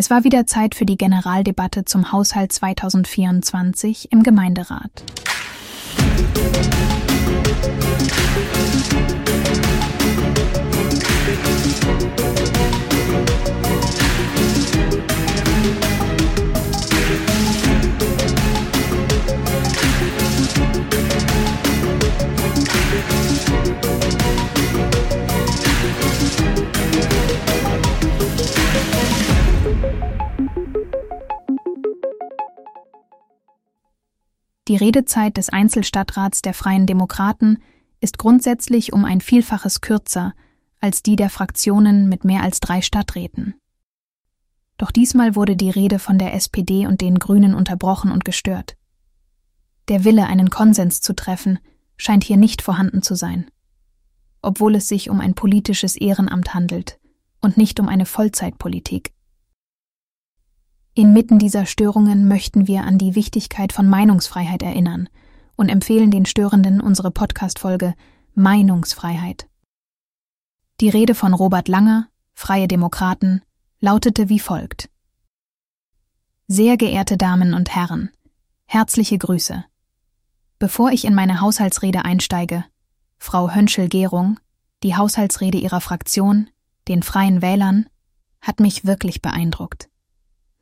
Es war wieder Zeit für die Generaldebatte zum Haushalt 2024 im Gemeinderat. Die Redezeit des Einzelstadtrats der Freien Demokraten ist grundsätzlich um ein Vielfaches kürzer als die der Fraktionen mit mehr als drei Stadträten. Doch diesmal wurde die Rede von der SPD und den Grünen unterbrochen und gestört. Der Wille, einen Konsens zu treffen, scheint hier nicht vorhanden zu sein. Obwohl es sich um ein politisches Ehrenamt handelt und nicht um eine Vollzeitpolitik. Inmitten dieser Störungen möchten wir an die Wichtigkeit von Meinungsfreiheit erinnern und empfehlen den Störenden unsere Podcast-Folge Meinungsfreiheit. Die Rede von Robert Langer, Freie Demokraten, lautete wie folgt. Sehr geehrte Damen und Herren, herzliche Grüße. Bevor ich in meine Haushaltsrede einsteige, Frau Hönschel-Gehrung, die Haushaltsrede ihrer Fraktion, den Freien Wählern, hat mich wirklich beeindruckt.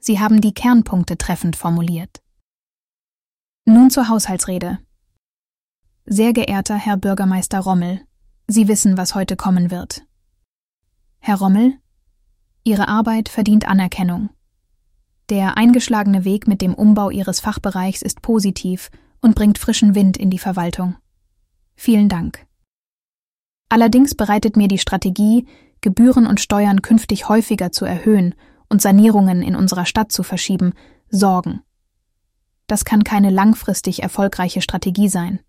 Sie haben die Kernpunkte treffend formuliert. Nun zur Haushaltsrede. Sehr geehrter Herr Bürgermeister Rommel, Sie wissen, was heute kommen wird. Herr Rommel, Ihre Arbeit verdient Anerkennung. Der eingeschlagene Weg mit dem Umbau Ihres Fachbereichs ist positiv und bringt frischen Wind in die Verwaltung. Vielen Dank. Allerdings bereitet mir die Strategie, Gebühren und Steuern künftig häufiger zu erhöhen und Sanierungen in unserer Stadt zu verschieben, Sorgen. Das kann keine langfristig erfolgreiche Strategie sein.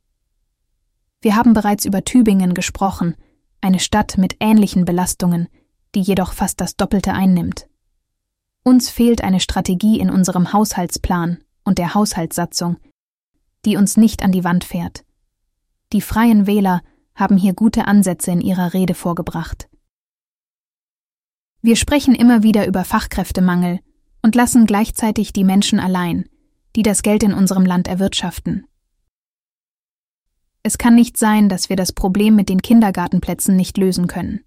Wir haben bereits über Tübingen gesprochen, eine Stadt mit ähnlichen Belastungen, die jedoch fast das Doppelte einnimmt. Uns fehlt eine Strategie in unserem Haushaltsplan und der Haushaltssatzung, die uns nicht an die Wand fährt. Die freien Wähler haben hier gute Ansätze in ihrer Rede vorgebracht. Wir sprechen immer wieder über Fachkräftemangel und lassen gleichzeitig die Menschen allein, die das Geld in unserem Land erwirtschaften. Es kann nicht sein, dass wir das Problem mit den Kindergartenplätzen nicht lösen können.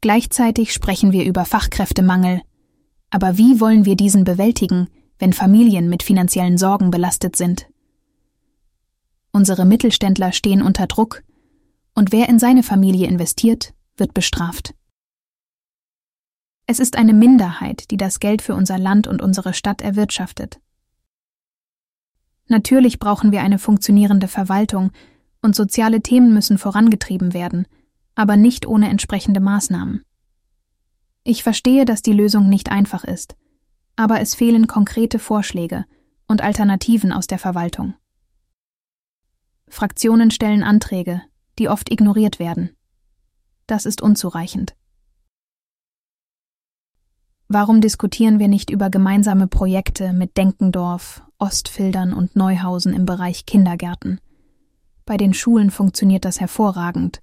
Gleichzeitig sprechen wir über Fachkräftemangel. Aber wie wollen wir diesen bewältigen, wenn Familien mit finanziellen Sorgen belastet sind? Unsere Mittelständler stehen unter Druck, und wer in seine Familie investiert, wird bestraft. Es ist eine Minderheit, die das Geld für unser Land und unsere Stadt erwirtschaftet. Natürlich brauchen wir eine funktionierende Verwaltung und soziale Themen müssen vorangetrieben werden, aber nicht ohne entsprechende Maßnahmen. Ich verstehe, dass die Lösung nicht einfach ist, aber es fehlen konkrete Vorschläge und Alternativen aus der Verwaltung. Fraktionen stellen Anträge, die oft ignoriert werden. Das ist unzureichend. Warum diskutieren wir nicht über gemeinsame Projekte mit Denkendorf, Ostfildern und Neuhausen im Bereich Kindergärten? Bei den Schulen funktioniert das hervorragend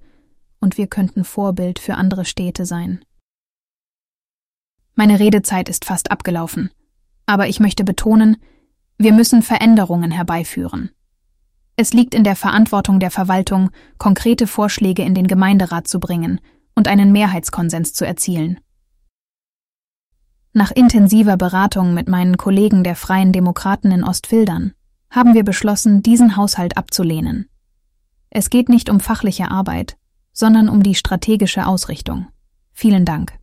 und wir könnten Vorbild für andere Städte sein. Meine Redezeit ist fast abgelaufen, aber ich möchte betonen, wir müssen Veränderungen herbeiführen. Es liegt in der Verantwortung der Verwaltung, konkrete Vorschläge in den Gemeinderat zu bringen und einen Mehrheitskonsens zu erzielen. Nach intensiver Beratung mit meinen Kollegen der Freien Demokraten in Ostfildern haben wir beschlossen, diesen Haushalt abzulehnen. Es geht nicht um fachliche Arbeit, sondern um die strategische Ausrichtung. Vielen Dank.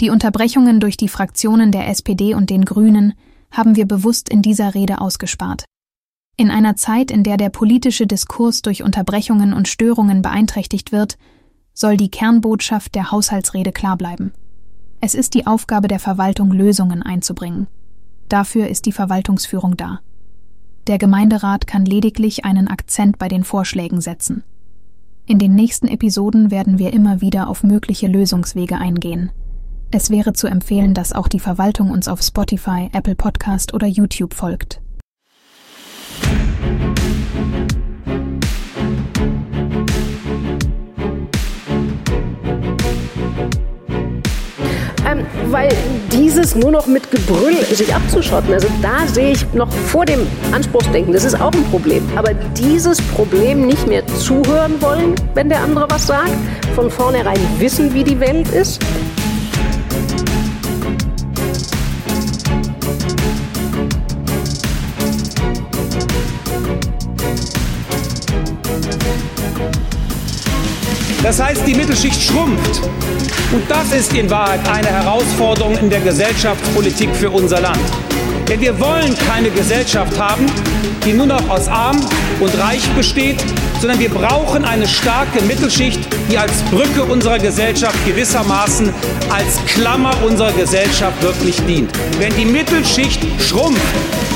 Die Unterbrechungen durch die Fraktionen der SPD und den Grünen haben wir bewusst in dieser Rede ausgespart. In einer Zeit, in der der politische Diskurs durch Unterbrechungen und Störungen beeinträchtigt wird, soll die Kernbotschaft der Haushaltsrede klar bleiben. Es ist die Aufgabe der Verwaltung, Lösungen einzubringen. Dafür ist die Verwaltungsführung da. Der Gemeinderat kann lediglich einen Akzent bei den Vorschlägen setzen. In den nächsten Episoden werden wir immer wieder auf mögliche Lösungswege eingehen. Es wäre zu empfehlen, dass auch die Verwaltung uns auf Spotify, Apple Podcast oder YouTube folgt. Dieses nur noch mit Gebrüll sich abzuschotten, also da sehe ich noch vor dem Anspruchsdenken, das ist auch ein Problem. Aber dieses Problem nicht mehr zuhören wollen, wenn der andere was sagt, von vornherein wissen, wie die Welt ist, Das heißt, die Mittelschicht schrumpft. Und das ist in Wahrheit eine Herausforderung in der Gesellschaftspolitik für unser Land. Denn wir wollen keine Gesellschaft haben, die nur noch aus arm und reich besteht, sondern wir brauchen eine starke Mittelschicht, die als Brücke unserer Gesellschaft gewissermaßen als Klammer unserer Gesellschaft wirklich dient. Wenn die Mittelschicht schrumpft,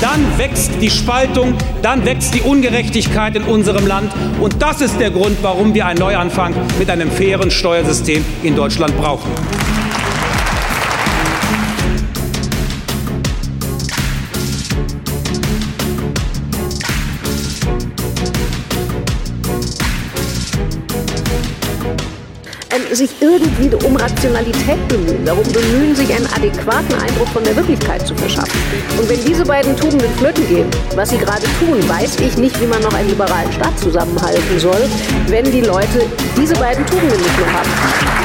dann wächst die Spaltung, dann wächst die Ungerechtigkeit in unserem Land. Und das ist der Grund, warum wir einen Neuanfang mit einem fairen Steuersystem in Deutschland brauchen. Sich irgendwie um Rationalität bemühen, darum bemühen, sich einen adäquaten Eindruck von der Wirklichkeit zu verschaffen. Und wenn diese beiden Tugenden flöten gehen, was sie gerade tun, weiß ich nicht, wie man noch einen liberalen Staat zusammenhalten soll, wenn die Leute diese beiden Tugenden nicht mehr haben.